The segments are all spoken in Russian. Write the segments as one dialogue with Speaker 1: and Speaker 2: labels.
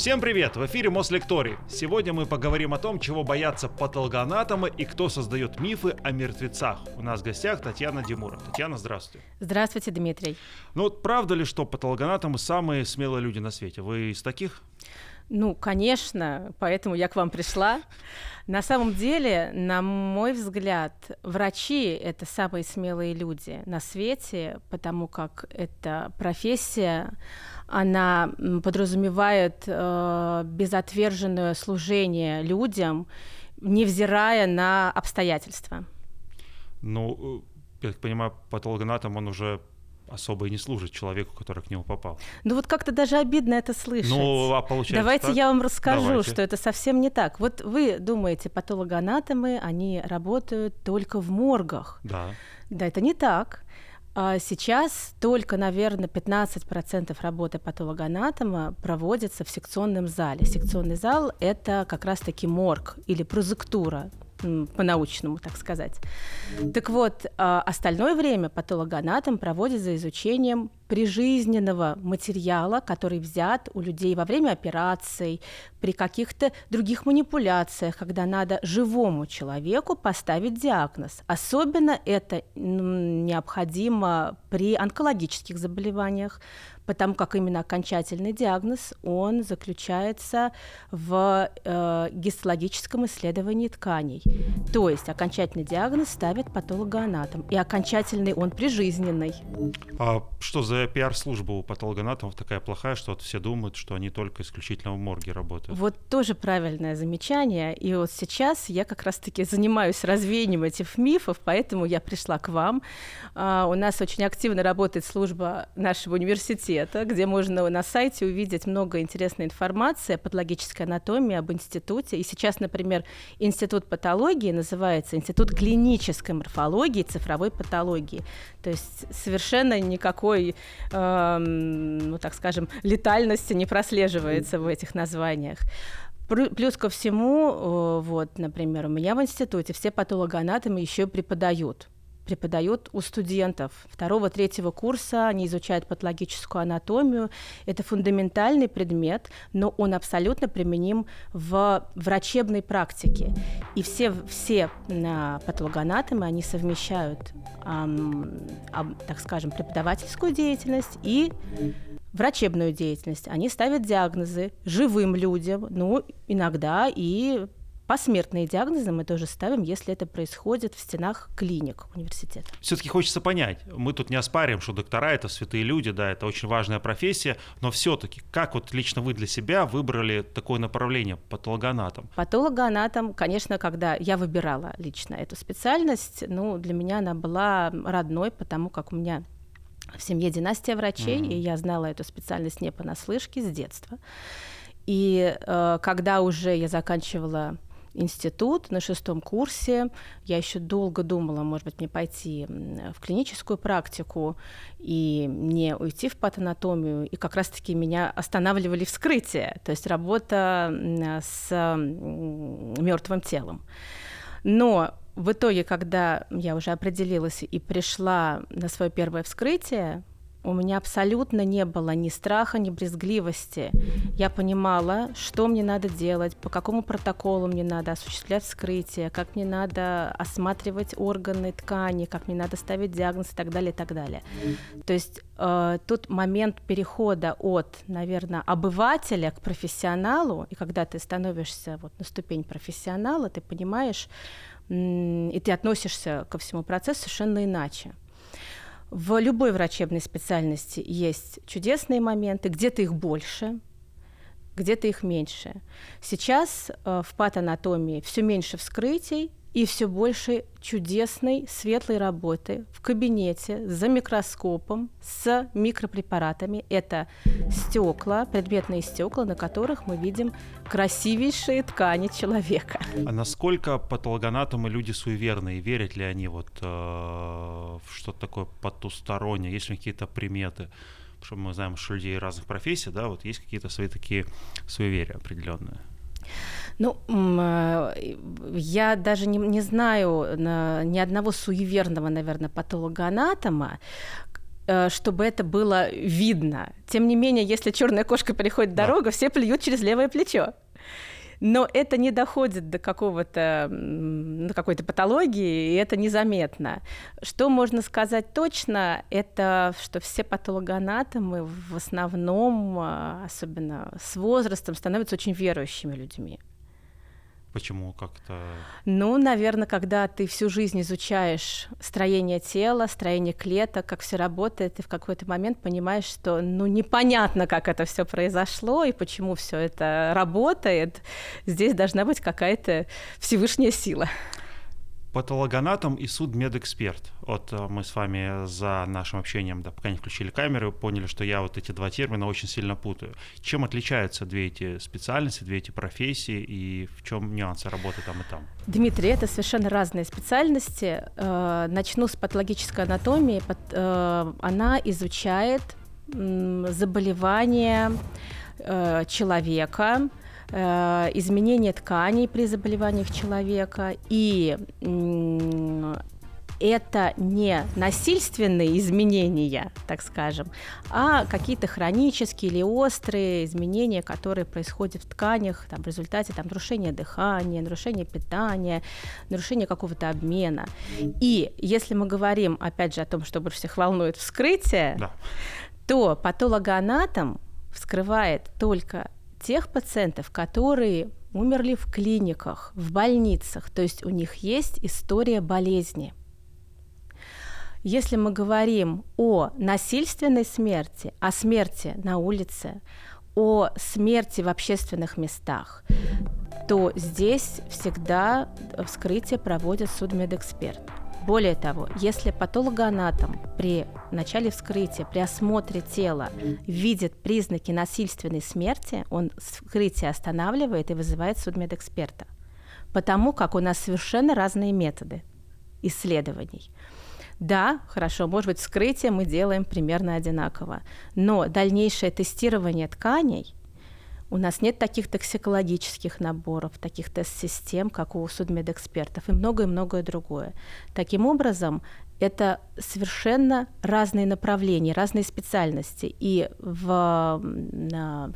Speaker 1: Всем привет! В эфире Мослекторий. Сегодня мы поговорим о том, чего боятся патологоанатомы и кто создает мифы о мертвецах. У нас в гостях Татьяна Димура. Татьяна, здравствуйте.
Speaker 2: Здравствуйте, Дмитрий.
Speaker 1: Ну вот правда ли, что патологоанатомы самые смелые люди на свете? Вы из таких?
Speaker 2: Ну, конечно, поэтому я к вам пришла. На самом деле, на мой взгляд, врачи — это самые смелые люди на свете, потому как эта профессия, она подразумевает э, безотверженное служение людям, невзирая на обстоятельства.
Speaker 1: Ну, э, я так понимаю, патологоанатом, он уже особо и не служит человеку, который к нему попал.
Speaker 2: Ну вот как-то даже обидно это слышать.
Speaker 1: Ну, а получается
Speaker 2: Давайте
Speaker 1: так?
Speaker 2: я вам расскажу,
Speaker 1: Давайте.
Speaker 2: что это совсем не так. Вот вы думаете, патологоанатомы, они работают только в моргах.
Speaker 1: Да.
Speaker 2: Да, это не так. А Сейчас только, наверное, 15% работы патологоанатома проводится в секционном зале. Секционный зал – это как раз-таки морг или прозектура, по-научному, так сказать. Так вот, а, остальное время патологоанатом проводит за изучением прижизненного материала, который взят у людей во время операций, при каких-то других манипуляциях, когда надо живому человеку поставить диагноз. Особенно это необходимо при онкологических заболеваниях, потому как именно окончательный диагноз, он заключается в э, гистологическом исследовании тканей. То есть окончательный диагноз ставит патологоанатом, и окончательный он прижизненный.
Speaker 1: А что за пиар-служба у патологоанатомов такая плохая, что вот все думают, что они только исключительно в морге работают?
Speaker 2: Вот тоже правильное замечание. И вот сейчас я как раз-таки занимаюсь развеянием этих мифов, поэтому я пришла к вам. А, у нас очень активно работает служба нашего университета, где можно на сайте увидеть много интересной информации о патологической анатомии, об институте. И сейчас, например, Институт патологии называется Институт клинической морфологии и цифровой патологии. То есть совершенно никакой, эм, ну так скажем, летальности не прослеживается в этих названиях. Плюс ко всему, э, вот, например, у меня в институте все патологоанатомы еще преподают преподают у студентов второго-третьего курса, они изучают патологическую анатомию. Это фундаментальный предмет, но он абсолютно применим в врачебной практике. И все, все а, патологоанатомы, они совмещают, ам, так скажем, преподавательскую деятельность и врачебную деятельность. Они ставят диагнозы живым людям, ну, иногда и посмертные диагнозы мы тоже ставим, если это происходит в стенах клиник университета.
Speaker 1: Все-таки хочется понять, мы тут не оспариваем, что доктора это святые люди, да, это очень важная профессия, но все-таки как вот лично вы для себя выбрали такое направление патологоанатом?
Speaker 2: Патологоанатом, конечно, когда я выбирала лично эту специальность, ну, для меня она была родной, потому как у меня в семье династия врачей,
Speaker 1: Мгм.
Speaker 2: и я знала эту специальность не понаслышке с детства. И э, когда уже я заканчивала институт на шестом курсе, я еще долго думала, может быть, мне пойти в клиническую практику и не уйти в патанатомию, и как раз-таки меня останавливали вскрытие, то есть работа с мертвым телом. Но в итоге, когда я уже определилась и пришла на свое первое вскрытие, у меня абсолютно не было ни страха, ни брезгливости. Я понимала, что мне надо делать, по какому протоколу мне надо осуществлять вскрытие, как мне надо осматривать органы, ткани, как мне надо ставить диагноз и так далее, и так далее. То есть э, тут момент перехода от, наверное, обывателя к профессионалу, и когда ты становишься вот на ступень профессионала, ты понимаешь, и ты относишься ко всему процессу совершенно иначе. В любой врачебной специальности есть чудесные моменты, где-то их больше, где-то их меньше. Сейчас э, в патанатомии все меньше вскрытий и все больше чудесной светлой работы в кабинете за микроскопом с микропрепаратами. Это стекла, предметные стекла, на которых мы видим красивейшие ткани человека.
Speaker 1: А насколько патологоанатомы люди суеверные? Верят ли они вот э, в что-то такое потустороннее? Есть ли какие-то приметы? Потому что мы знаем, что людей разных профессий, да, вот есть какие-то свои такие суеверия определенные.
Speaker 2: Ну, э, я даже не, не знаю на- ни одного суеверного, наверное, патологоанатома. э, чтобы это было видно. Тем не менее, если черная кошка переходит дорогу, да. все плюют через левое плечо но это не доходит до какого-то, до какой-то патологии, и это незаметно. Что можно сказать точно, это что все патологоанатомы в основном, а, особенно с возрастом, становятся очень верующими людьми.
Speaker 1: Почему как-то?
Speaker 2: Ну, наверное, когда ты всю жизнь изучаешь строение тела, строение клеток, как все работает, ты в какой-то момент понимаешь, что ну непонятно, как это все произошло и почему все это работает. Здесь должна быть какая-то Всевышняя сила
Speaker 1: патологоанатом и судмедэксперт. Вот э, мы с вами за нашим общением, да, пока не включили камеры, поняли, что я вот эти два термина очень сильно путаю. Чем отличаются две эти специальности, две эти профессии и в чем нюансы работы там и там?
Speaker 2: Дмитрий, это совершенно разные специальности. Э, начну с патологической анатомии. Э, она изучает заболевания человека, Э, изменение тканей при заболеваниях человека, и это не насильственные изменения, так скажем, а какие-то хронические или острые изменения, которые происходят в тканях там, в результате там, нарушения дыхания, нарушения питания, нарушения какого-то обмена. И если мы говорим, опять же, о том, что больше всех волнует вскрытие, да. то патологоанатом вскрывает только тех пациентов, которые умерли в клиниках, в больницах, то есть у них есть история болезни. Если мы говорим о насильственной смерти, о смерти на улице, о смерти в общественных местах, то здесь всегда вскрытие проводит судмедэксперт. Более того, если патологоанатом при начале вскрытия, при осмотре тела видит признаки насильственной смерти, он вскрытие останавливает и вызывает судмедэксперта. Потому как у нас совершенно разные методы исследований. Да, хорошо, может быть, вскрытие мы делаем примерно одинаково, но дальнейшее тестирование тканей – у нас нет таких токсикологических наборов, таких тест-систем, как у судмедэкспертов, и многое-многое другое. Таким образом, это совершенно разные направления, разные специальности. И в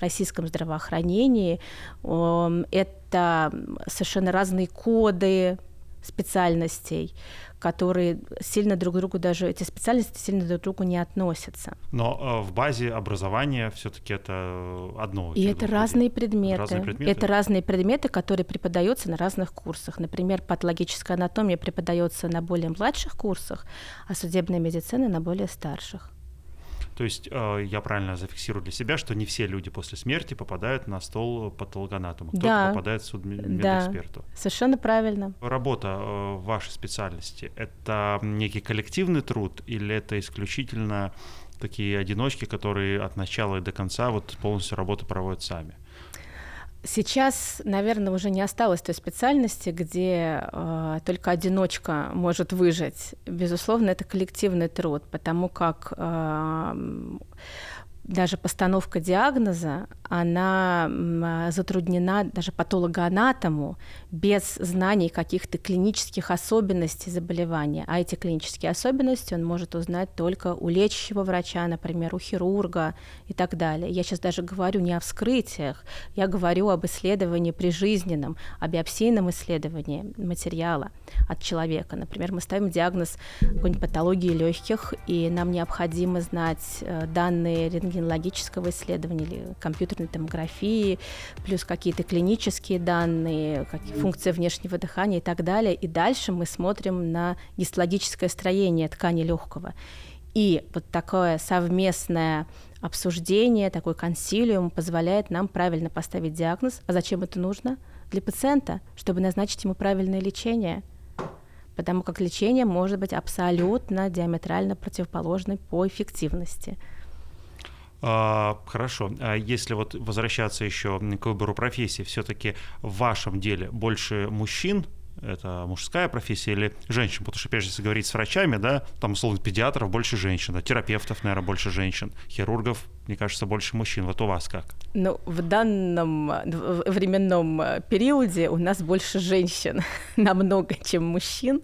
Speaker 2: российском здравоохранении это совершенно разные коды специальностей, которые сильно друг к другу даже эти специальности сильно друг к другу не относятся.
Speaker 1: Но э, в базе образования все-таки это одно.
Speaker 2: И это разные предметы. разные предметы. Это разные предметы, которые преподаются на разных курсах. Например, патологическая анатомия преподается на более младших курсах, а судебная медицина на более старших.
Speaker 1: То есть э, я правильно зафиксирую для себя, что не все люди после смерти попадают на стол патологоанатома. Кто-то да. попадает в суд медэксперту.
Speaker 2: Да, совершенно правильно.
Speaker 1: Работа э, в вашей специальности — это некий коллективный труд или это исключительно такие одиночки, которые от начала и до конца вот полностью работу проводят сами?
Speaker 2: Сейчас, наверное, уже не осталось той специальности, где э, только одиночка может выжить. Безусловно, это коллективный труд, потому как э, даже постановка диагноза, она затруднена даже патологоанатому без знаний каких-то клинических особенностей заболевания. А эти клинические особенности он может узнать только у лечащего врача, например, у хирурга и так далее. Я сейчас даже говорю не о вскрытиях, я говорю об исследовании прижизненном, о биопсийном исследовании материала от человека. Например, мы ставим диагноз какой-нибудь патологии легких, и нам необходимо знать э, данные рентгенологического исследования или компьютерной томографии, плюс какие-то клинические данные, как функция внешнего дыхания и так далее. И дальше мы смотрим на гистологическое строение ткани легкого. И вот такое совместное обсуждение, такой консилиум позволяет нам правильно поставить диагноз. А зачем это нужно? Для пациента, чтобы назначить ему правильное лечение. Потому как лечение может быть абсолютно диаметрально противоположным по эффективности.
Speaker 1: А, хорошо. А если вот возвращаться еще к выбору профессии, все-таки в вашем деле больше мужчин это мужская профессия или женщина? Потому что, опять же, если говорить с врачами, да, там, условно, педиатров больше женщин, а терапевтов, наверное, больше женщин, хирургов, мне кажется, больше мужчин. Вот у вас как?
Speaker 2: Ну, в данном временном периоде у нас больше женщин намного, чем мужчин,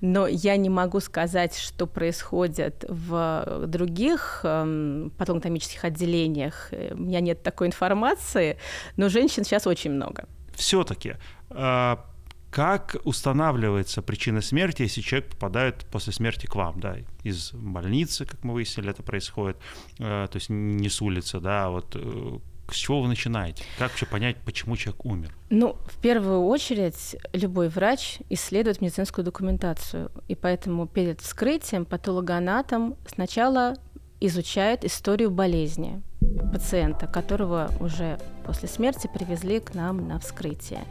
Speaker 2: но я не могу сказать, что происходит в других эм, патологоанатомических отделениях. У меня нет такой информации, но женщин сейчас очень много.
Speaker 1: Все-таки а, как устанавливается причина смерти, если человек попадает после смерти к вам, да, из больницы, как мы выяснили, это происходит, э, то есть не с улицы, да, вот э, с чего вы начинаете? Как вообще понять, почему человек умер?
Speaker 2: Ну, в первую очередь, любой врач исследует медицинскую документацию, и поэтому перед вскрытием патологоанатом сначала изучает историю болезни пациента, которого уже после смерти привезли к нам на вскрытие.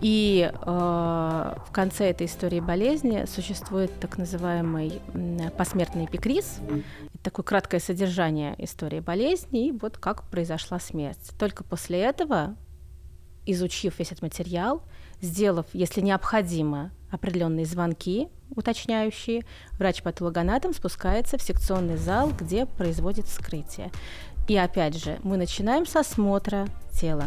Speaker 2: И э, в конце этой истории болезни существует так называемый посмертный эпикриз, такое краткое содержание истории болезни и вот как произошла смерть. Только после этого, изучив весь этот материал, сделав, если необходимо, определенные звонки уточняющие, врач-патологоанатом спускается в секционный зал, где производит вскрытие. И опять же, мы начинаем с осмотра тела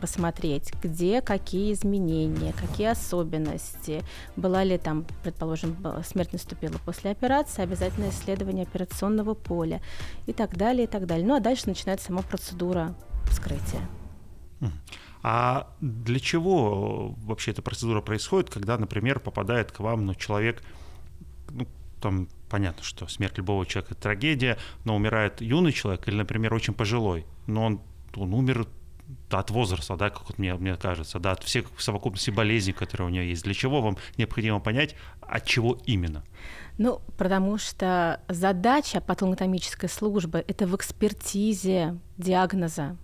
Speaker 2: посмотреть, где какие изменения, какие особенности, была ли там, предположим, смерть наступила после операции, обязательно исследование операционного поля и так далее, и так далее. Ну а дальше начинается сама процедура вскрытия.
Speaker 1: А для чего вообще эта процедура происходит, когда, например, попадает к вам ну, человек, ну, там понятно, что смерть любого человека это трагедия, но умирает юный человек или, например, очень пожилой, но он, он умер от возраста, да, как вот мне, мне кажется, да, от всех совокупности болезней, которые у него есть. Для чего вам необходимо понять, от чего именно?
Speaker 2: Ну, потому что задача патологоанатомической службы — это в экспертизе диагноза.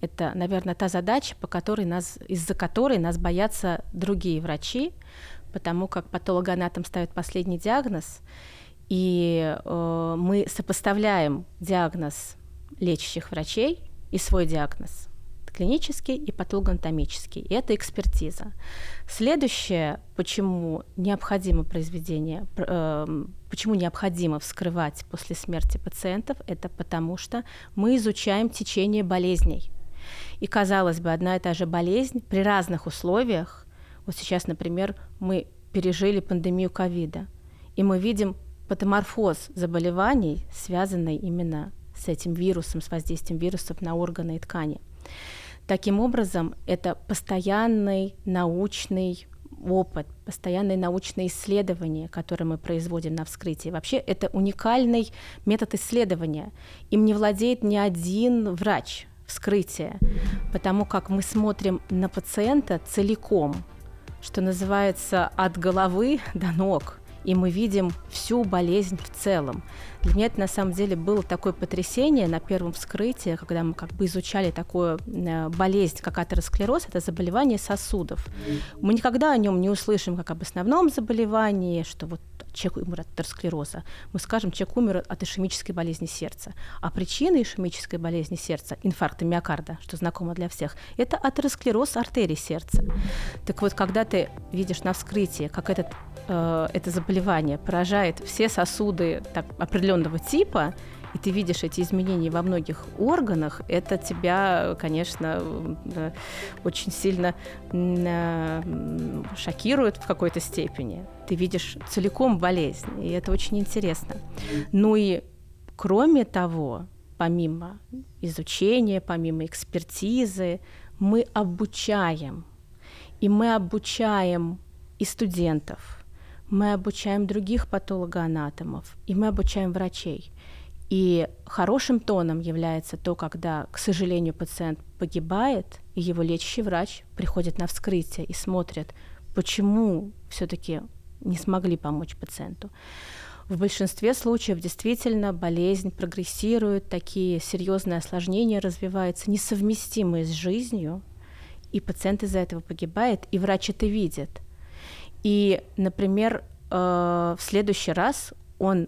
Speaker 2: Это, наверное, та задача, по которой нас, из-за которой нас боятся другие врачи, потому как патологоанатом ставит последний диагноз, и э, мы сопоставляем диагноз лечащих врачей и свой диагноз клинический и патологоанатомический. И это экспертиза. Следующее, почему необходимо произведение, э, почему необходимо вскрывать после смерти пациентов, это потому что мы изучаем течение болезней. И казалось бы, одна и та же болезнь при разных условиях. Вот сейчас, например, мы пережили пандемию ковида, и мы видим патоморфоз заболеваний, связанный именно с этим вирусом, с воздействием вирусов на органы и ткани. Таким образом, это постоянный научный опыт, постоянные научные исследования, которые мы производим на вскрытии. Вообще это уникальный метод исследования. Им не владеет ни один врач вскрытия, потому как мы смотрим на пациента целиком, что называется от головы до ног – и мы видим всю болезнь в целом. Для меня это на самом деле было такое потрясение на первом вскрытии, когда мы как бы изучали такую э, болезнь, как атеросклероз, это заболевание сосудов. Мы никогда о нем не услышим как об основном заболевании, что вот человек умер от атеросклероза. Мы скажем, человек умер от ишемической болезни сердца. А причина ишемической болезни сердца, инфаркта миокарда, что знакомо для всех, это атеросклероз артерий сердца. Так вот, когда ты видишь на вскрытии, как этот, э, это заболевание поражает все сосуды так, определенного типа, и ты видишь эти изменения во многих органах, это тебя, конечно, очень сильно э, шокирует в какой-то степени. Ты видишь целиком болезнь, и это очень интересно. Ну и кроме того, помимо изучения, помимо экспертизы, мы обучаем. И мы обучаем и студентов, мы обучаем других патологоанатомов, и мы обучаем врачей. И хорошим тоном является то, когда, к сожалению, пациент погибает, и его лечащий врач приходит на вскрытие и смотрит, почему все-таки не смогли помочь пациенту. В большинстве случаев действительно болезнь прогрессирует, такие серьезные осложнения развиваются, несовместимые с жизнью, и пациент из-за этого погибает, и врач это видит. И, например, э, в следующий раз он,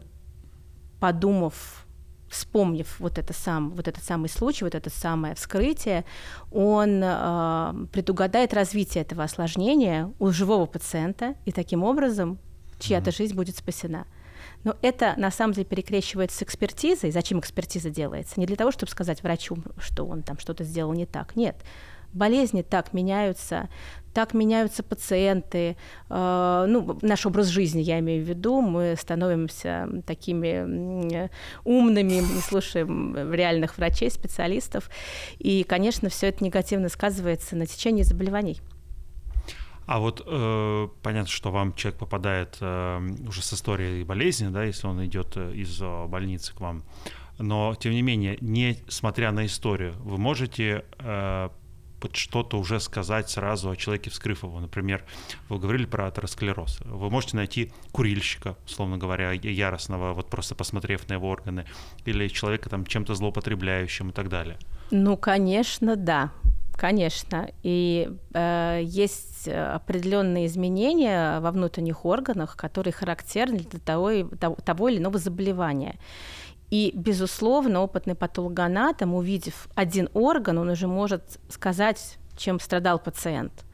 Speaker 2: подумав вспомнив вот, это сам, вот этот самый случай, вот это самое вскрытие, он э, предугадает развитие этого осложнения у живого пациента, и таким образом чья-то mm-hmm. жизнь будет спасена. Но это на самом деле перекрещивается с экспертизой. Зачем экспертиза делается? Не для того, чтобы сказать врачу, что он там что-то сделал не так. Нет. Болезни так меняются, так меняются пациенты, э, ну, наш образ жизни, я имею в виду, мы становимся такими умными, не слушаем реальных врачей, специалистов, и, конечно, все это негативно сказывается на течении заболеваний.
Speaker 1: А вот э, понятно, что вам человек попадает э, уже с историей болезни, да, если он идет э, из э, больницы к вам. Но, тем не менее, несмотря на историю, вы можете э, что-то уже сказать сразу о человеке, вскрыв его. Например, вы говорили про атеросклероз. Вы можете найти курильщика, условно говоря, яростного, вот просто посмотрев на его органы, или человека там чем-то злоупотребляющим и так далее.
Speaker 2: Ну, конечно, да. Конечно. И э, есть определенные изменения во внутренних органах, которые характерны для того, того, того или иного заболевания. И, безусловно, опытный патологоанатом, увидев один орган, он уже может сказать, чем страдал пациент.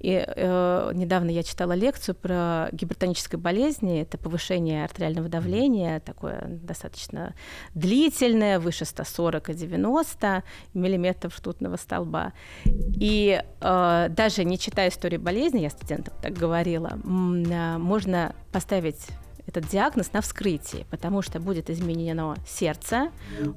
Speaker 2: И э, недавно я читала лекцию про гипертонические болезни. Это повышение артериального давления, такое достаточно длительное, выше 140 и 90 миллиметров ртутного столба. И э, даже не читая историю болезни, я студентам так говорила, э, можно поставить этот диагноз на вскрытии, потому что будет изменено сердце,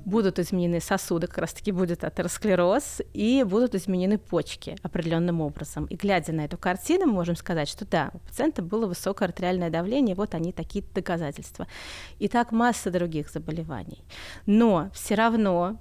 Speaker 2: будут изменены сосуды, как раз-таки будет атеросклероз, и будут изменены почки определенным образом. И глядя на эту картину, мы можем сказать, что да, у пациента было высокое артериальное давление, вот они такие доказательства. И так масса других заболеваний. Но все равно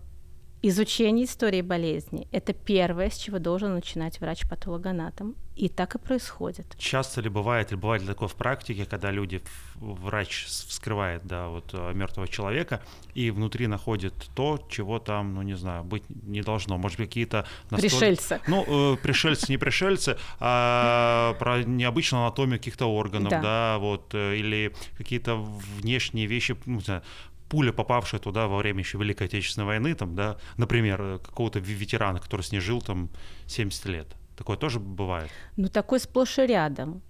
Speaker 2: Изучение истории болезни – это первое, с чего должен начинать врач-патологоанатом. И так и происходит.
Speaker 1: Часто ли бывает, или бывает ли такое в практике, когда люди, врач вскрывает да, вот, э, мертвого человека и внутри находит то, чего там, ну не знаю, быть не должно. Может быть, какие-то...
Speaker 2: Настоль... Пришельцы.
Speaker 1: Ну, э, пришельцы, не пришельцы, а про необычную анатомию каких-то органов, да, да вот, э, или какие-то внешние вещи, ну, не знаю, пуля, попавшая туда во время еще Великой Отечественной войны, там, да, например, э, какого-то ветерана, который с ней жил там 70 лет. Такое тоже бывает?
Speaker 2: Ну, такое сплошь и рядом.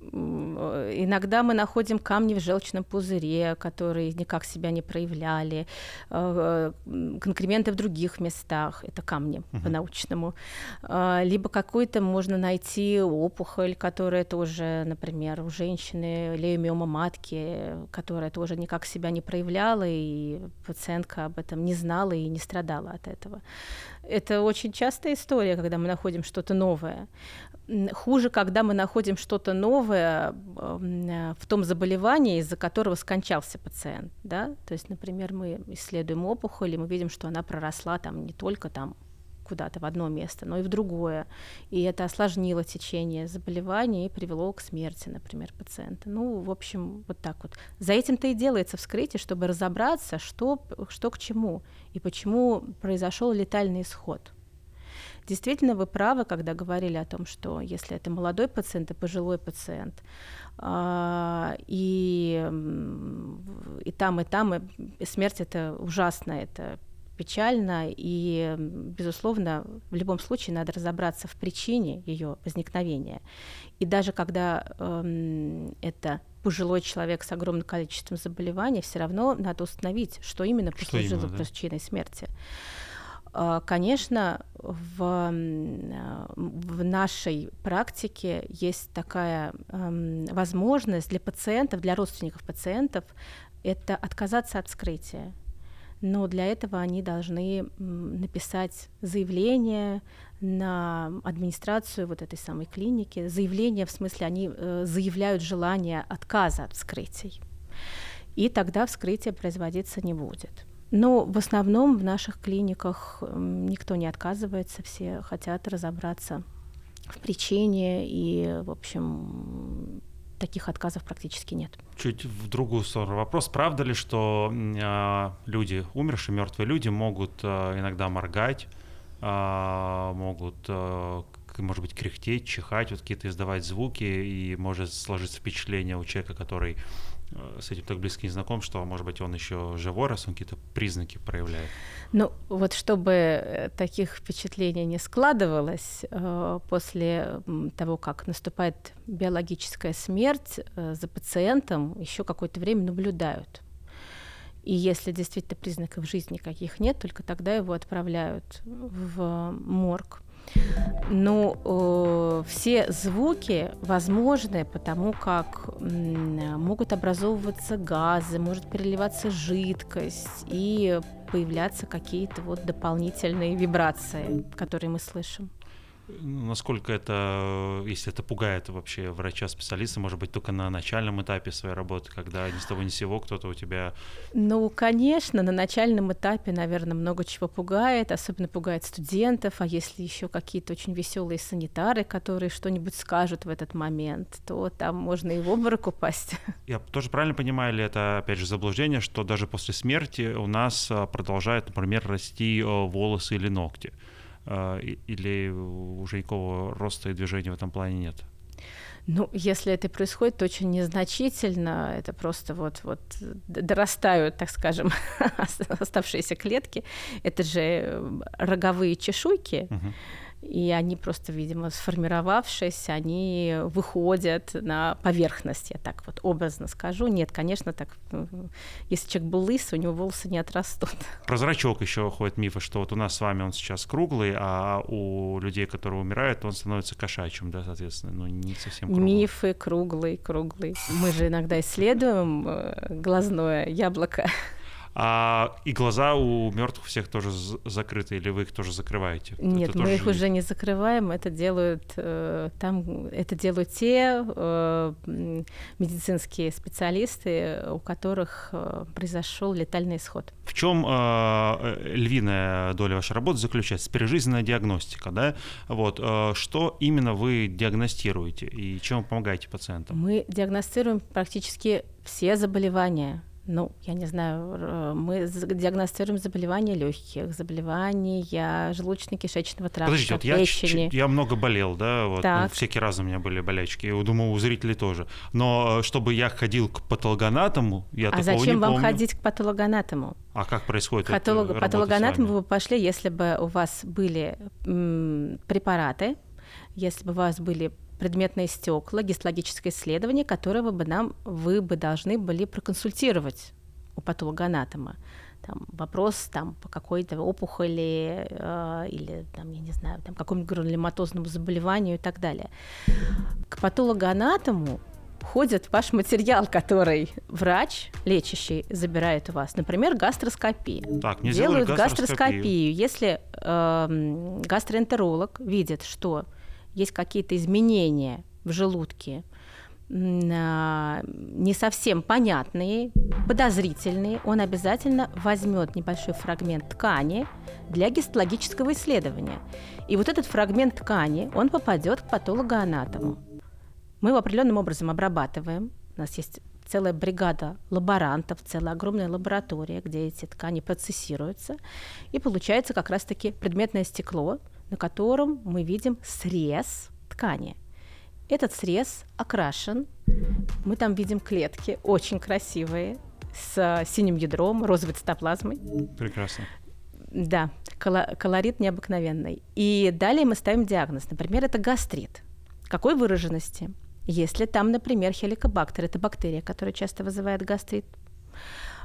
Speaker 2: Э, иногда мы находим камни в желчном пузыре, которые никак себя не проявляли, э, конкременты в других местах, это камни uh-huh. по-научному, э, либо какой-то можно найти опухоль, которая тоже, например, у женщины леомиома матки, которая тоже никак себя не проявляла, и пациентка об этом не знала и не страдала от этого. Это очень частая история, когда мы находим что-то новое. Хуже, когда мы находим что-то новое в том заболевании, из-за которого скончался пациент. Да? То есть, например, мы исследуем опухоль, и мы видим, что она проросла там не только там куда-то в одно место, но и в другое. И это осложнило течение заболевания и привело к смерти, например, пациента. Ну, в общем, вот так вот. За этим-то и делается вскрытие, чтобы разобраться, что, что к чему и почему произошел летальный исход. Действительно, вы правы, когда говорили о том, что если это молодой пациент и пожилой пациент, а, и, и там, и там, и смерть это ужасно, это печально, и, безусловно, в любом случае надо разобраться в причине ее возникновения. И даже когда э, это пожилой человек с огромным количеством заболеваний, все равно надо установить, что именно послужило именно, да? причиной смерти. А, конечно, в, в нашей практике есть такая возможность для пациентов, для родственников пациентов, это отказаться от вскрытия. Но для этого они должны написать заявление на администрацию вот этой самой клиники. Заявление, в смысле, они э, заявляют желание отказа от вскрытий. И тогда вскрытие производиться не будет. Но в основном в наших клиниках никто не отказывается, все хотят разобраться в причине, и, в общем, таких отказов практически нет.
Speaker 1: Чуть в другую сторону вопрос. Правда ли, что э, люди, умершие, мертвые люди, могут э, иногда моргать, э, могут, э, может быть, кряхтеть, чихать, вот какие-то издавать звуки, и может сложиться впечатление у человека, который с этим так близко не знаком, что, может быть, он еще живой, раз он какие-то признаки проявляет.
Speaker 2: Ну, вот чтобы э, таких впечатлений не складывалось, э, после того, как наступает биологическая смерть, за пациентом еще какое-то время наблюдают. И если действительно признаков жизни каких нет, только тогда его отправляют в морг. Ну, э, все звуки возможны, потому как могут образовываться газы, может переливаться жидкость и появляться какие-то вот дополнительные вибрации, которые мы слышим.
Speaker 1: Насколько это, если это пугает вообще врача-специалиста, может быть, только на начальном этапе своей работы, когда ни с того ни с сего кто-то у тебя...
Speaker 2: Ну, конечно, на начальном этапе, наверное, много чего пугает, особенно пугает студентов, а если еще какие-то очень веселые санитары, которые что-нибудь скажут в этот момент, то там можно и в обморок упасть.
Speaker 1: Я тоже правильно понимаю, или это, опять же, заблуждение, что даже после смерти у нас а, продолжают, например, расти а, волосы или ногти? А, или уже никакого роста и движения в этом плане нет?
Speaker 2: Ну, если это происходит, то очень незначительно. Это просто вот, вот дорастают, так скажем, оставшиеся клетки. Это же э, роговые чешуйки. Uh-huh и они просто, видимо, сформировавшись, они выходят на поверхность, я так вот образно скажу. Нет, конечно, так, если человек был лыс, у него волосы не отрастут.
Speaker 1: Про зрачок еще ходят мифы, что вот у нас с вами он сейчас круглый, а у людей, которые умирают, он становится кошачьим, да, соответственно, ну не совсем круглый.
Speaker 2: Мифы круглый, круглый. Мы же иногда исследуем э, глазное яблоко
Speaker 1: а, и глаза у мертвых всех тоже закрыты, или вы их тоже закрываете?
Speaker 2: Нет, это мы их уже не закрываем. Это делают э, там, это делают те э, медицинские специалисты, у которых э, произошел летальный исход.
Speaker 1: В чем э, львиная доля вашей работы заключается? Прижизненная диагностика, да? Вот э, что именно вы диагностируете и чем вы помогаете пациентам?
Speaker 2: Мы диагностируем практически все заболевания ну, я не знаю, мы диагностируем заболевания легких, заболевания желудочно-кишечного тракта,
Speaker 1: Подождите, вот печени. Я, я много болел, да, вот, ну, всякие разные у меня были болячки, я думаю, у зрителей тоже. Но э, чтобы я ходил к патологоанатому, я а такого
Speaker 2: зачем
Speaker 1: не
Speaker 2: вам ходить к патологоанатому?
Speaker 1: А как происходит
Speaker 2: Патолог, это Патологоанатому вы пошли, если бы у вас были м, препараты, если бы у вас были предметные стекла, гистологическое исследование, которого бы нам вы бы должны были проконсультировать у патологоанатома. Там вопрос там, по какой-то опухоли э, или, там, я не знаю, там, какому-нибудь гранулематозному заболеванию и так далее. К патологоанатому входит ваш материал, который врач, лечащий, забирает у вас. Например, гастроскопия.
Speaker 1: Так, мне делают гастроскопию. гастроскопию.
Speaker 2: Если э, гастроэнтеролог видит, что есть какие-то изменения в желудке, а, не совсем понятные, подозрительные, он обязательно возьмет небольшой фрагмент ткани для гистологического исследования. И вот этот фрагмент ткани, он попадет к патологоанатому. Мы его определенным образом обрабатываем. У нас есть целая бригада лаборантов, целая огромная лаборатория, где эти ткани процессируются. И получается как раз-таки предметное стекло, на котором мы видим срез ткани. Этот срез окрашен. Мы там видим клетки очень красивые, с синим ядром, розовой цитоплазмой.
Speaker 1: Прекрасно.
Speaker 2: Да, колорит необыкновенный. И далее мы ставим диагноз. Например, это гастрит. Какой выраженности? Если там, например, хеликобактер, это бактерия, которая часто вызывает гастрит.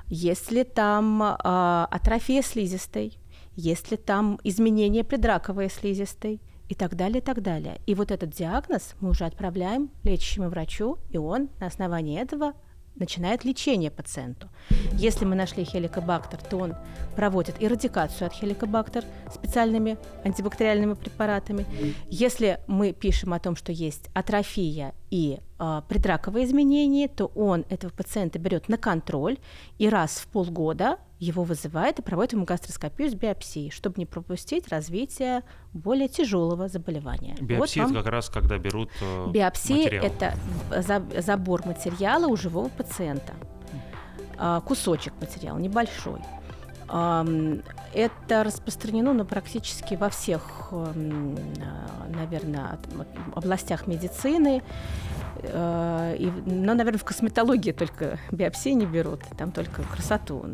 Speaker 2: Если там э, атрофия слизистой, есть ли там изменения предраковой слизистой и так далее, и так далее. И вот этот диагноз мы уже отправляем лечащему врачу, и он на основании этого начинает лечение пациенту. Если мы нашли хеликобактер, то он проводит эрадикацию от хеликобактер специальными антибактериальными препаратами. Если мы пишем о том, что есть атрофия и э, предраковые изменения, то он этого пациента берет на контроль и раз в полгода его вызывает и проводит ему гастроскопию с биопсией, чтобы не пропустить развитие более тяжелого заболевания.
Speaker 1: Биопсия вот вам... это как раз когда берут
Speaker 2: э, Биопсия материал. это за, забор материала у живого пациента. Э, кусочек материала, небольшой. Это распространено ну, практически во всех, э, наверное, областях медицины. Э, и, ну, наверное, в косметологии только биопсии не берут, там только красоту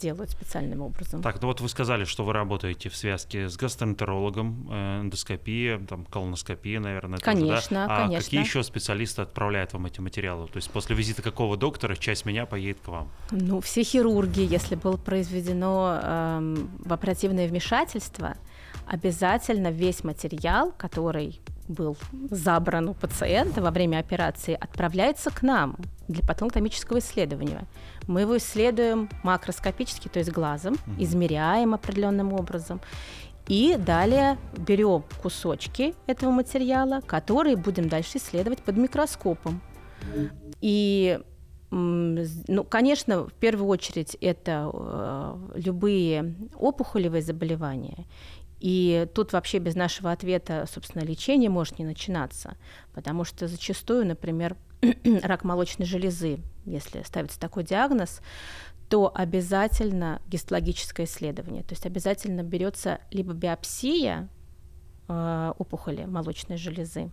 Speaker 2: делают специальным образом.
Speaker 1: Так, ну вот вы сказали, что вы работаете в связке с гастроэнтерологом, э, эндоскопия, там, колоноскопия, наверное,
Speaker 2: Конечно,
Speaker 1: тоже, да? А
Speaker 2: конечно.
Speaker 1: какие еще специалисты отправляют вам эти материалы? То есть после визита какого доктора часть меня поедет к вам?
Speaker 2: Ну, все хирурги, если было произведено э, в оперативное вмешательство, обязательно весь материал, который был забран у пациента во время операции, отправляется к нам для патологономического исследования. Мы его исследуем макроскопически, то есть глазом, измеряем определенным образом. И далее берем кусочки этого материала, которые будем дальше исследовать под микроскопом. И ну, конечно, в первую очередь это э, любые опухолевые заболевания и тут вообще без нашего ответа, собственно, лечение может не начинаться, потому что зачастую, например, рак молочной железы, если ставится такой диагноз, то обязательно гистологическое исследование, то есть обязательно берется либо биопсия э, опухоли молочной железы,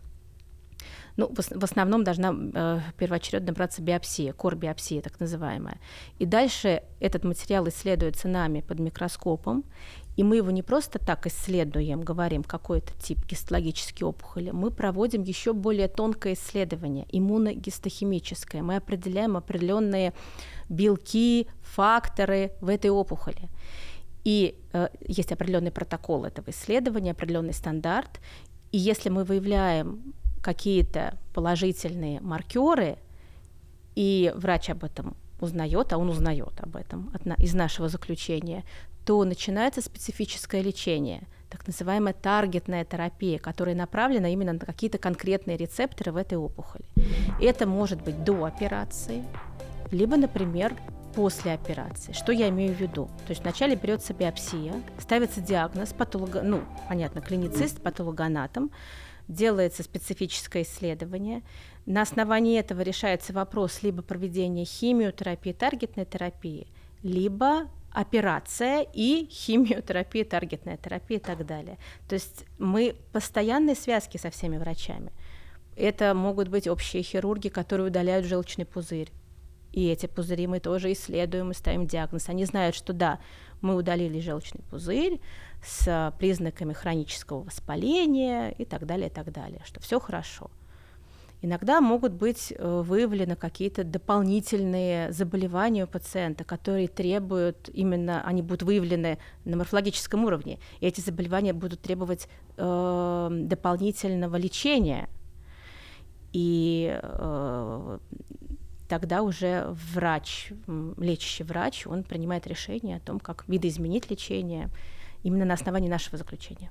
Speaker 2: ну, в, основном должна э, первоочередно браться биопсия, кор-биопсия так называемая. И дальше этот материал исследуется нами под микроскопом, и мы его не просто так исследуем, говорим какой-то тип гистологической опухоли, мы проводим еще более тонкое исследование, иммуногистохимическое. Мы определяем определенные белки, факторы в этой опухоли. И э, есть определенный протокол этого исследования, определенный стандарт. И если мы выявляем какие-то положительные маркеры, и врач об этом узнает, а он узнает об этом из нашего заключения, то начинается специфическое лечение, так называемая таргетная терапия, которая направлена именно на какие-то конкретные рецепторы в этой опухоли. Это может быть до операции, либо, например, после операции. Что я имею в виду? То есть вначале берется биопсия, ставится диагноз, патолого, ну, понятно, клиницист, патологоанатом, делается специфическое исследование. На основании этого решается вопрос либо проведения химиотерапии, таргетной терапии, либо операция и химиотерапия, таргетная терапия и так далее. То есть мы постоянные связки со всеми врачами. Это могут быть общие хирурги, которые удаляют желчный пузырь. И эти пузыри мы тоже исследуем и ставим диагноз. Они знают, что да, мы удалили желчный пузырь с признаками хронического воспаления и так далее, и так далее, что все хорошо. Иногда могут быть э, выявлены какие-то дополнительные заболевания у пациента, которые требуют именно, они будут выявлены на морфологическом уровне, и эти заболевания будут требовать э, дополнительного лечения. И э, тогда уже врач, лечащий врач, он принимает решение о том, как видоизменить лечение именно на основании нашего заключения.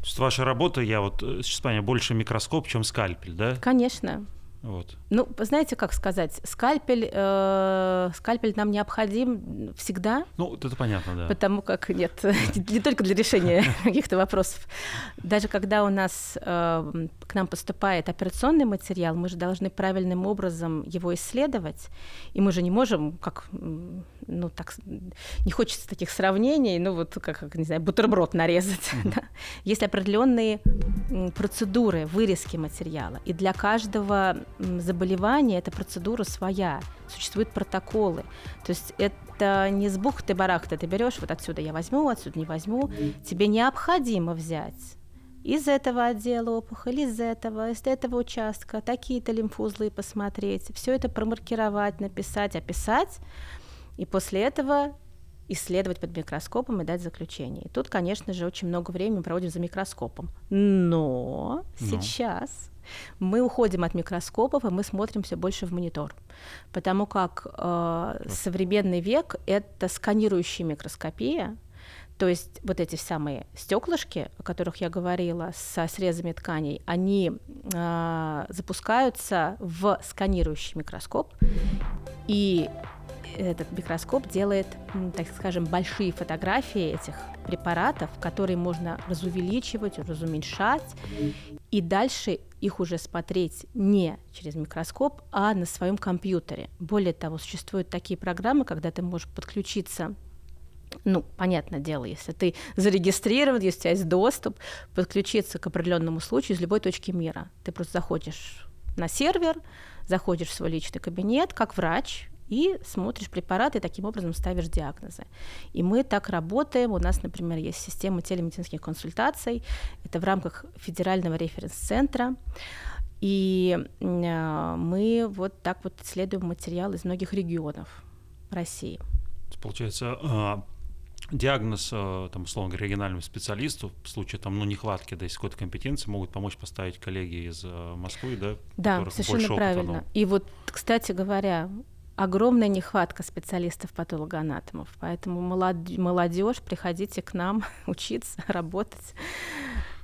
Speaker 1: То есть ваша работа, я вот э, сейчас понимаю, больше микроскоп, чем скальпель, да?
Speaker 2: Конечно.
Speaker 1: Вот.
Speaker 2: Ну, знаете, как сказать, скальпель, э, скальпель нам необходим всегда.
Speaker 1: Ну, это понятно, да.
Speaker 2: Потому как нет, не только для решения каких-то вопросов. Даже когда у нас э, к нам поступает операционный материал, мы же должны правильным образом его исследовать, и мы же не можем, как, ну так, не хочется таких сравнений, ну вот как, как не знаю, бутерброд нарезать. да? Есть определенные процедуры вырезки материала, и для каждого заболевания эта процедура своя, существуют протоколы. То есть это не с бухты-барахты ты берешь, вот отсюда я возьму, отсюда не возьму. Тебе необходимо взять из этого отдела опухоль, из этого, из этого участка, такие-то лимфузлы посмотреть, все это промаркировать, написать, описать, и после этого исследовать под микроскопом и дать заключение. И тут, конечно же, очень много времени проводим за микроскопом. Но, Но. сейчас мы уходим от микроскопов, и мы смотрим все больше в монитор, потому как э, современный век — это сканирующая микроскопия, то есть вот эти самые стеклышки, о которых я говорила, со срезами тканей, они э, запускаются в сканирующий микроскоп, и этот микроскоп делает, так скажем, большие фотографии этих препаратов, которые можно разувеличивать, разуменьшать, и дальше их уже смотреть не через микроскоп, а на своем компьютере. Более того, существуют такие программы, когда ты можешь подключиться ну, понятное дело, если ты зарегистрирован, если у тебя есть доступ, подключиться к определенному случаю из любой точки мира. Ты просто заходишь на сервер, заходишь в свой личный кабинет как врач, и смотришь препараты, и таким образом ставишь диагнозы. И мы так работаем. У нас, например, есть система телемедицинских консультаций. Это в рамках федерального референс-центра. И э, мы вот так вот исследуем материал из многих регионов России.
Speaker 1: Получается, а, диагноз, э, там, условно говоря, региональному специалисту в случае там, ну, нехватки, да, есть какой-то компетенции, могут помочь поставить коллеги из э, Москвы, да?
Speaker 2: Да, совершенно правильно. Опыта, И вот, кстати говоря, огромная нехватка специалистов-патологоанатомов, поэтому молодежь, приходите к нам учиться, работать.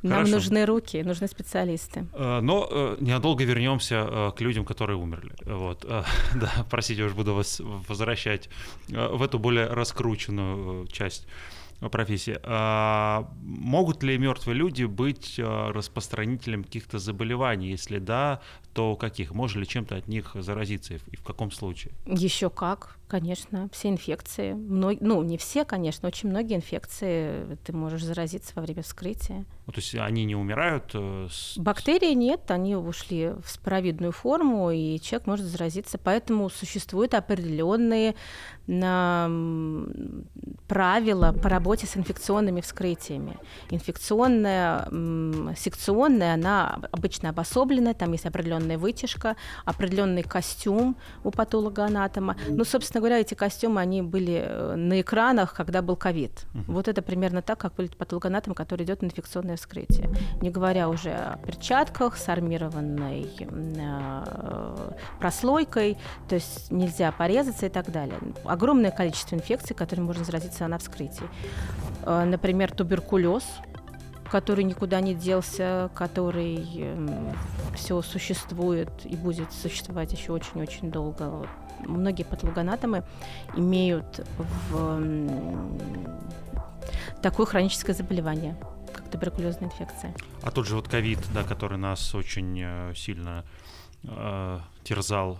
Speaker 2: Нам Хорошо. нужны руки, нужны специалисты.
Speaker 1: Э, но э, ненадолго вернемся э, к людям, которые умерли. Вот, да, простите, я уже буду вас возвращать в эту более раскрученную часть профессии. А могут ли мертвые люди быть распространителем каких-то заболеваний? Если да, то каких? Можно ли чем-то от них заразиться и в каком случае?
Speaker 2: Еще как. Конечно, все инфекции, мног... ну не все, конечно, очень многие инфекции ты можешь заразиться во время вскрытия.
Speaker 1: Ну, то есть они не умирают? Э,
Speaker 2: с... Бактерии нет, они ушли в споровидную форму, и человек может заразиться. Поэтому существуют определенные правила по работе с инфекционными вскрытиями. Инфекционная, секционная, она обычно обособленная, там есть определенная вытяжка, определенный костюм у патолога-анатома. Ну, собственно, говоря, эти костюмы, они были э, на экранах, когда был ковид. Вот это примерно так, как выглядит патологоанатом, который идет на инфекционное вскрытие. Не говоря уже о перчатках с армированной э, прослойкой, то есть нельзя порезаться и так далее. Огромное количество инфекций, которыми можно заразиться на вскрытии. Э, например, туберкулез, который никуда не делся, который э, все существует и будет существовать еще очень-очень долго многие патологоанатомы имеют в такое хроническое заболевание, как туберкулезная инфекция.
Speaker 1: А тот же вот ковид, да, который нас очень э, сильно э, терзал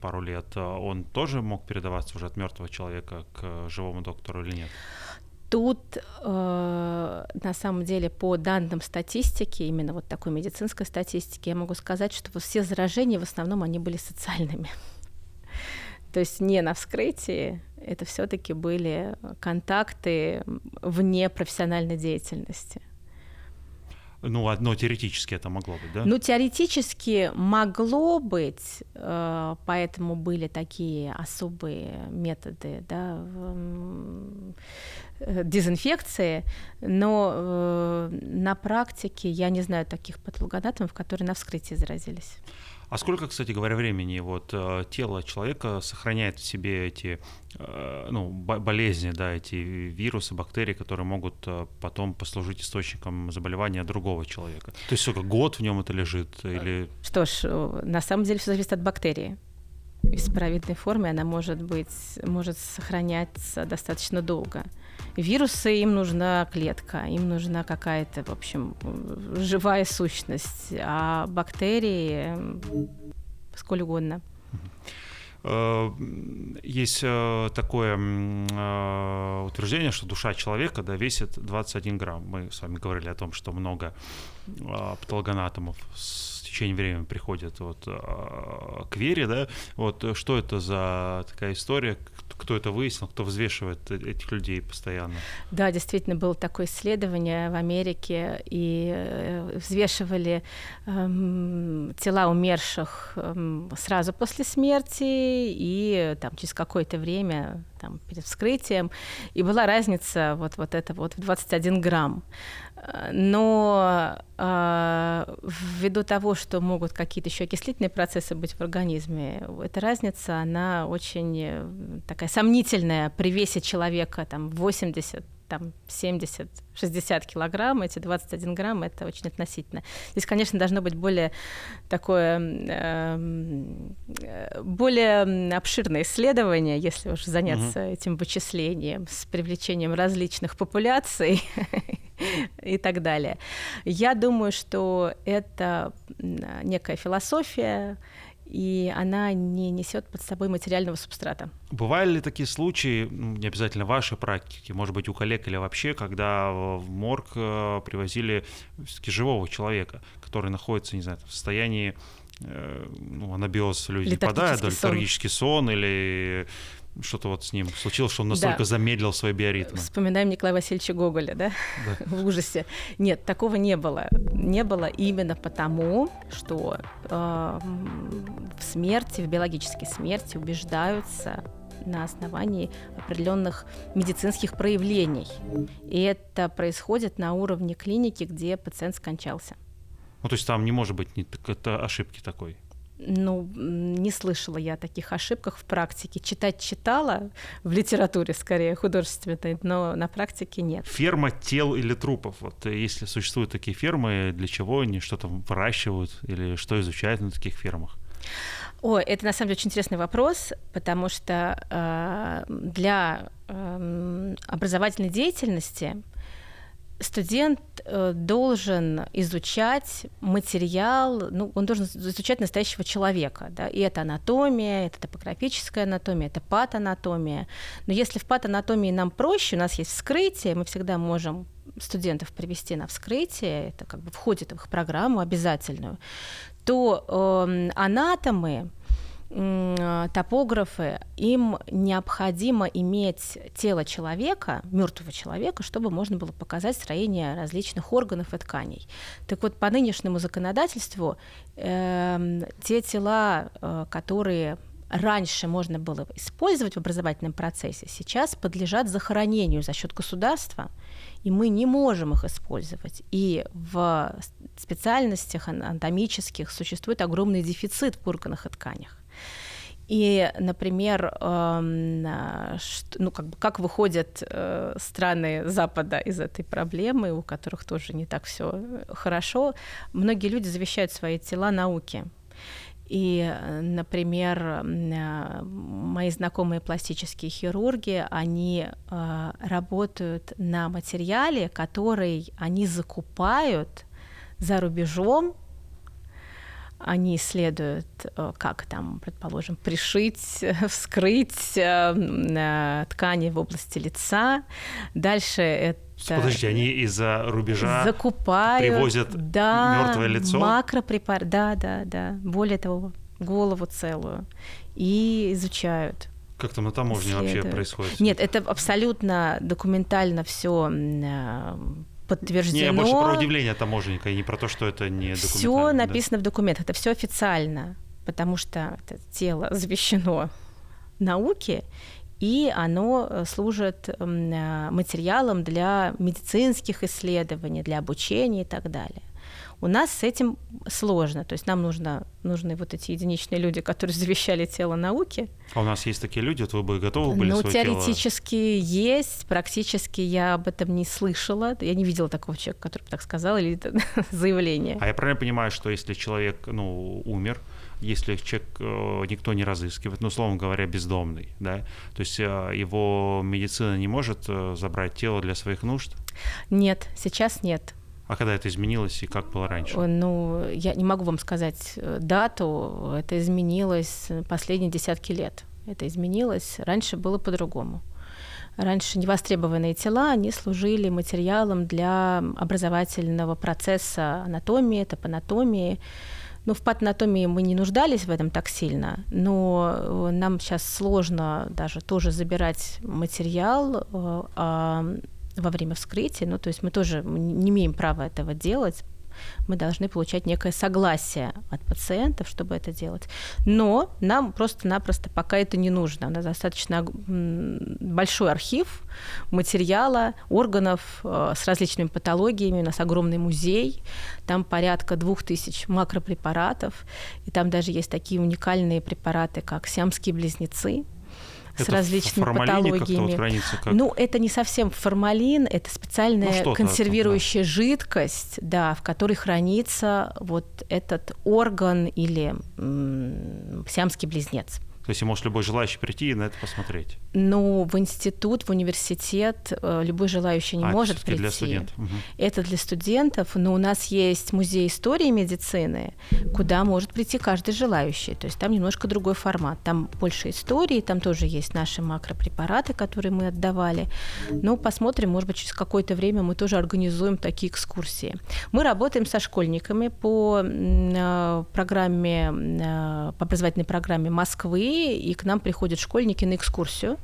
Speaker 1: пару лет, он тоже мог передаваться уже от мертвого человека к живому доктору или нет?
Speaker 2: Тут э, на самом деле по данным статистики, именно вот такой медицинской статистики, я могу сказать, что все заражения в основном они были социальными. То есть не на вскрытии, это все-таки были контакты вне профессиональной деятельности.
Speaker 1: Ну, одно теоретически это могло быть, да?
Speaker 2: Ну, теоретически могло быть, э, поэтому были такие особые методы да, дезинфекции, но э, на практике я не знаю таких патологоанатомов, которые на вскрытии заразились.
Speaker 1: А сколько, кстати говоря, времени вот э, тело человека сохраняет в себе эти э, ну, болезни, да, эти вирусы, бактерии, которые могут э, потом послужить источником заболевания другого человека? То есть сколько, год в нем это лежит? Или...
Speaker 2: Что ж, на самом деле все зависит от бактерии. В споровидной форме она может быть, может сохраняться достаточно долго. Вирусы, им нужна клетка, им нужна какая-то, в общем, живая сущность, а бактерии сколь угодно.
Speaker 1: Э, есть э, такое э, утверждение, что душа человека да, весит 21 грамм. Мы с вами говорили о том, что много патологоанатомов с течение времени приходят вот, к вере. Да? Вот, что это за такая история? Кто это выяснил, кто взвешивает э, этих людей постоянно.
Speaker 2: Да, действительно, было такое исследование в Америке, и э, взвешивали эм, тела умерших эм, сразу после смерти и там, через какое-то время там, перед вскрытием, и была разница вот, вот это вот в 21 грамм. Но э, ввиду того, что могут какие-то еще окислительные процессы быть в организме, эта разница, она очень э, такая сомнительная при весе человека там 80 там 70, 60 килограмм, эти 21 грамм, это очень относительно. Здесь, конечно, должно быть более такое, эм, э, более обширное исследование, если уж заняться угу. этим вычислением с привлечением различных популяций и так далее. Я думаю, что это некая философия, и она не несет под собой материального субстрата.
Speaker 1: Бывали ли такие случаи, ну, не обязательно в вашей практике, может быть, у коллег или вообще, когда в морг э, привозили живого человека, который находится, не знаю, в состоянии э, ну, анабиоз люди не попадают, да, летаргический сон или что-то вот с ним случилось, что он настолько да. замедлил свои биоритмы.
Speaker 2: Вспоминаем Николая Васильевича Гоголя, да? да? В ужасе. Нет, такого не было. Не было именно потому, что э, в смерти, в биологической смерти убеждаются на основании определенных медицинских проявлений. И это происходит на уровне клиники, где пациент скончался.
Speaker 1: Ну, то есть там не может быть ошибки такой?
Speaker 2: Ну, не слышала я о таких ошибках в практике. Читать читала в литературе, скорее, художественной, но на практике нет.
Speaker 1: Ферма тел или трупов. Вот э, если существуют такие фермы, для чего они что-то выращивают или что изучают на таких фермах?
Speaker 2: О, это на самом деле очень интересный вопрос, потому что э, для э, образовательной деятельности студент э, должен изучать материал, ну, он должен изучать настоящего человека, да, и это анатомия, это топографическая анатомия, это патанатомия. Но если в патанатомии нам проще, у нас есть вскрытие, мы всегда можем студентов привести на вскрытие, это как бы входит в их программу обязательную, то э, анатомы, топографы, им необходимо иметь тело человека, мертвого человека, чтобы можно было показать строение различных органов и тканей. Так вот, по нынешнему законодательству э, те тела, э, которые раньше можно было использовать в образовательном процессе, сейчас подлежат захоронению за счет государства, и мы не можем их использовать. И в специальностях анатомических существует огромный дефицит в органах и тканях. И, например, эм, ну, как, бы, как выходят э, страны Запада из этой проблемы, у которых тоже не так все хорошо, многие люди завещают свои тела науке. И, например, мои знакомые пластические хирурги, они э, работают на материале, который они закупают за рубежом они исследуют, э, как там, предположим, пришить, вскрыть э, ткани в области лица. Дальше это
Speaker 1: Подожди, они из-за рубежа закупают, привозят да, мертвое лицо?
Speaker 2: Макропрепарат, да, да, да. Более того, голову целую. И изучают.
Speaker 1: Как там на таможне вообще происходит?
Speaker 2: Нет, это абсолютно документально все э, подтверждено. Не,
Speaker 1: я больше про удивление таможенника, и не про то, что это не.
Speaker 2: Все написано да. в документах, это все официально, потому что это тело завещено науке, и оно э, служит э, материалом для медицинских исследований, для обучения и так далее. У нас с этим сложно, то есть нам нужно, нужны вот эти единичные люди, которые завещали тело науки.
Speaker 1: А у нас есть такие люди, вот вы бы готовы были
Speaker 2: Ну, теоретически
Speaker 1: тело...
Speaker 2: есть, практически я об этом не слышала, я не видела такого человека, который бы так сказал, или заявление.
Speaker 1: А я правильно понимаю, что если человек, ну, умер, если человек э, никто не разыскивает, ну, условно говоря, бездомный, да, то есть э, его медицина не может э, забрать тело для своих нужд?
Speaker 2: Нет, сейчас нет.
Speaker 1: А когда это изменилось и как было раньше?
Speaker 2: Ну, я не могу вам сказать э, дату. Это изменилось последние десятки лет. Это изменилось. Раньше было по-другому. Раньше невостребованные тела, они служили материалом для образовательного процесса анатомии, топанатомии. Ну, в патанатомии мы не нуждались в этом так сильно, но э, нам сейчас сложно даже тоже забирать материал, э, а во время вскрытия, ну, то есть мы тоже не имеем права этого делать, мы должны получать некое согласие от пациентов, чтобы это делать. Но нам просто-напросто пока это не нужно. У нас достаточно большой архив материала, органов э, с различными патологиями. У нас огромный музей. Там порядка двух тысяч макропрепаратов. И там даже есть такие уникальные препараты, как сиамские близнецы, с различными патологиями. Вот хранится, как... Ну, это не совсем формалин, это специальная ну, консервирующая да. жидкость, да, в которой хранится вот этот орган или м- сиамский близнец.
Speaker 1: То есть может любой желающий прийти и на это посмотреть?
Speaker 2: Ну, в институт, в университет э, любой желающий не
Speaker 1: а,
Speaker 2: может прийти.
Speaker 1: для студентов. Угу.
Speaker 2: Это для студентов, но у нас есть музей истории медицины, куда может прийти каждый желающий. То есть там немножко другой формат. Там больше истории, там тоже есть наши макропрепараты, которые мы отдавали. Но посмотрим, может быть, через какое-то время мы тоже организуем такие экскурсии. Мы работаем со школьниками по э, программе, э, по образовательной программе Москвы, и к нам приходят школьники на экскурсию.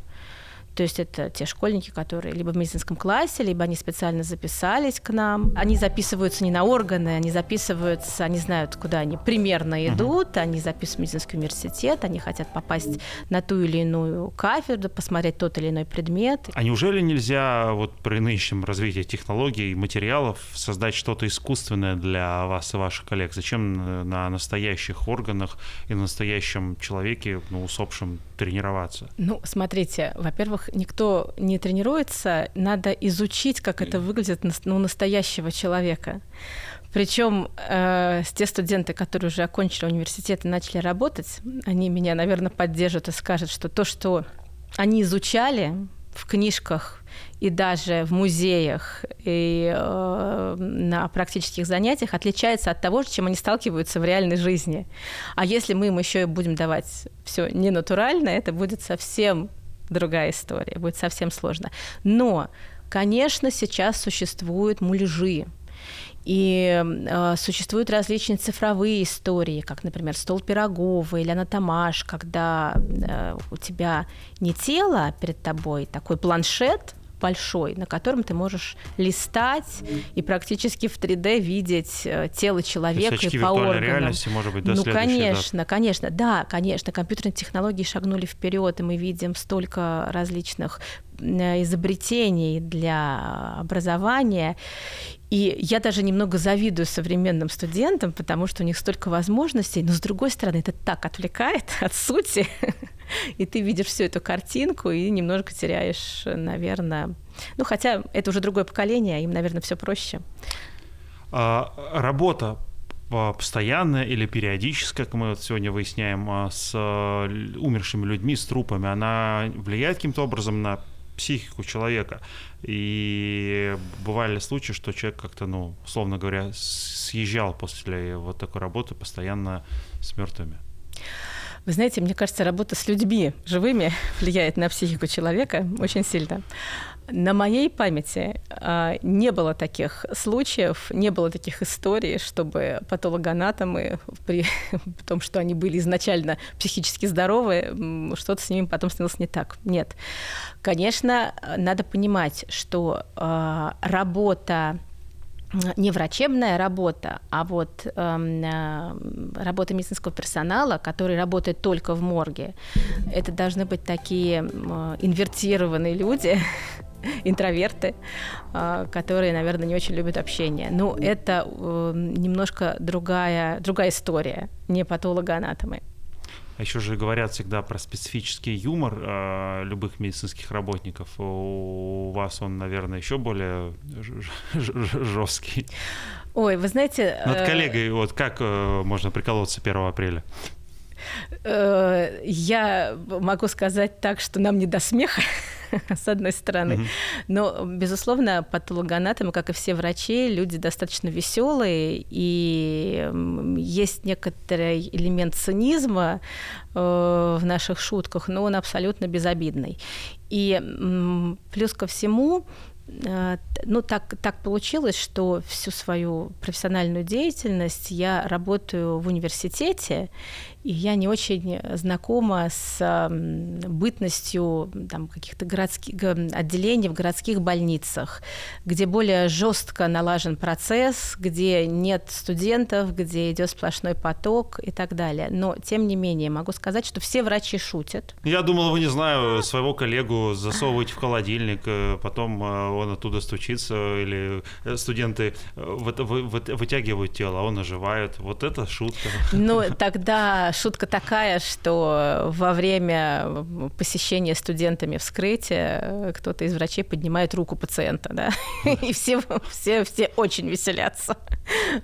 Speaker 2: То есть это те школьники, которые либо в медицинском классе, либо они специально записались к нам. Они записываются не на органы, они записываются, они знают, куда они примерно идут, uh-huh. они записываются в медицинский университет, они хотят попасть на ту или иную кафедру, посмотреть тот или иной предмет.
Speaker 1: А неужели нельзя вот при нынешнем развитии технологий и материалов создать что-то искусственное для вас и ваших коллег? Зачем на настоящих органах и на настоящем человеке, ну, усопшем, тренироваться?
Speaker 2: Ну, смотрите, во-первых, никто не тренируется, надо изучить, как это выглядит ну, настоящего человека. Причем э, те студенты, которые уже окончили университет и начали работать, они меня, наверное, поддержат и скажут, что то, что они изучали в книжках и даже в музеях и э, на практических занятиях отличается от того, чем они сталкиваются в реальной жизни. А если мы им еще и будем давать все ненатурально, это будет совсем другая история, будет совсем сложно. Но, конечно, сейчас существуют муляжи, и э, существуют различные цифровые истории, как, например, стол Пирогова или анатомаш, когда э, у тебя не тело перед тобой, такой планшет, большой, на котором ты можешь листать и практически в 3D видеть э, тело человека
Speaker 1: То есть
Speaker 2: и по органам.
Speaker 1: реальности, может быть, до
Speaker 2: Ну, конечно, да? конечно, да, конечно, компьютерные технологии шагнули вперед, и мы видим столько различных э, изобретений для образования. И я даже немного завидую современным студентам, потому что у них столько возможностей, но с другой стороны, это так отвлекает от сути, и ты видишь всю эту картинку и немножко теряешь, наверное, ну хотя это уже другое поколение, им, наверное, все проще.
Speaker 1: А, работа постоянная или периодическая, как мы вот сегодня выясняем, а, с умершими людьми, с трупами, она влияет каким-то образом на психику человека. И бывали случаи, что человек как-то, ну, условно говоря, съезжал после вот такой работы постоянно с мертвыми.
Speaker 2: Вы знаете, мне кажется, работа с людьми живыми влияет на психику человека очень сильно. На моей памяти а, не было таких случаев, не было таких историй, чтобы патологоанатомы при том, что они были изначально психически здоровы, что-то с ними потом становилось не так. Нет. Конечно, надо понимать, что а, работа не врачебная работа, а вот э, работа медицинского персонала, который работает только в морге. Это должны быть такие э, инвертированные люди, интроверты, а, которые, наверное, не очень любят общение. Но это э, немножко другая, другая история, не патологоанатомы.
Speaker 1: А еще же говорят всегда про специфический юмор э, любых медицинских работников. У вас он, наверное, еще более жесткий.
Speaker 2: Ой, вы знаете...
Speaker 1: Над коллегой, вот как э, можно приколоться 1 апреля?
Speaker 2: Э, я могу сказать так, что нам не до смеха, с одной стороны. Но, безусловно, патологоанатомы, как и все врачи, люди достаточно веселые, и есть некоторый элемент цинизма э, в наших шутках, но он абсолютно безобидный. И плюс ко всему, э, ну, так, так получилось, что всю свою профессиональную деятельность я работаю в университете, и я не очень знакома с бытностью там, каких-то городских отделений в городских больницах, где более жестко налажен процесс, где нет студентов, где идет сплошной поток и так далее. Но, тем не менее, могу сказать, что все врачи шутят.
Speaker 1: Я думала, вы, не знаю, своего коллегу засовываете в холодильник, э, потом э, он оттуда стучится, или э, студенты вытягивают тело, а он оживает. Вот это шутка.
Speaker 2: Ну, тогда шутка такая, что во время посещения студентами вскрытия кто-то из врачей поднимает руку пациента, да, и все, все, все очень веселятся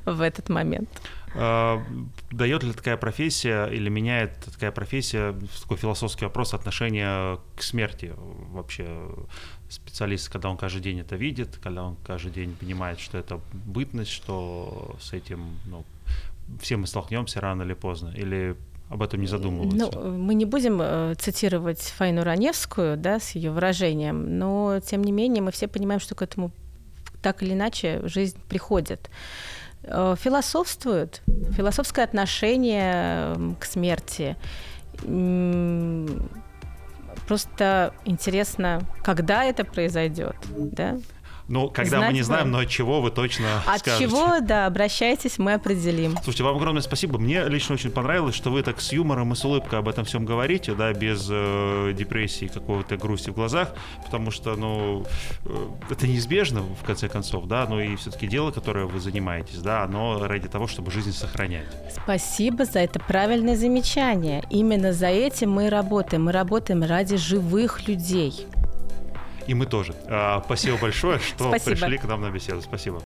Speaker 2: в этот момент.
Speaker 1: Э, дает ли такая профессия или меняет такая профессия, такой философский вопрос, отношение к смерти вообще специалист, когда он каждый день это видит, когда он каждый день понимает, что это бытность, что с этим ну, все мы столкнемся рано или поздно, или об этом не задумываться.
Speaker 2: Ну, мы не будем э, цитировать Файну Раневскую, да, с ее выражением, но тем не менее мы все понимаем, что к этому так или иначе жизнь приходит. Э, философствуют, философское отношение к смерти. Просто интересно, когда это произойдет, да?
Speaker 1: Ну, когда Знать мы не знаем, но от чего вы точно
Speaker 2: От
Speaker 1: скажете.
Speaker 2: чего, да, обращайтесь, мы определим.
Speaker 1: Слушайте, вам огромное спасибо. Мне лично очень понравилось, что вы так с юмором и с улыбкой об этом всем говорите, да, без э, депрессии, какого-то грусти в глазах, потому что, ну, э, это неизбежно, в конце концов, да, но и все-таки дело, которое вы занимаетесь, да, оно ради того, чтобы жизнь сохранять.
Speaker 2: Спасибо за это правильное замечание. Именно за этим мы работаем. Мы работаем ради живых людей.
Speaker 1: И мы тоже. А, спасибо большое, что пришли к нам на беседу. Спасибо.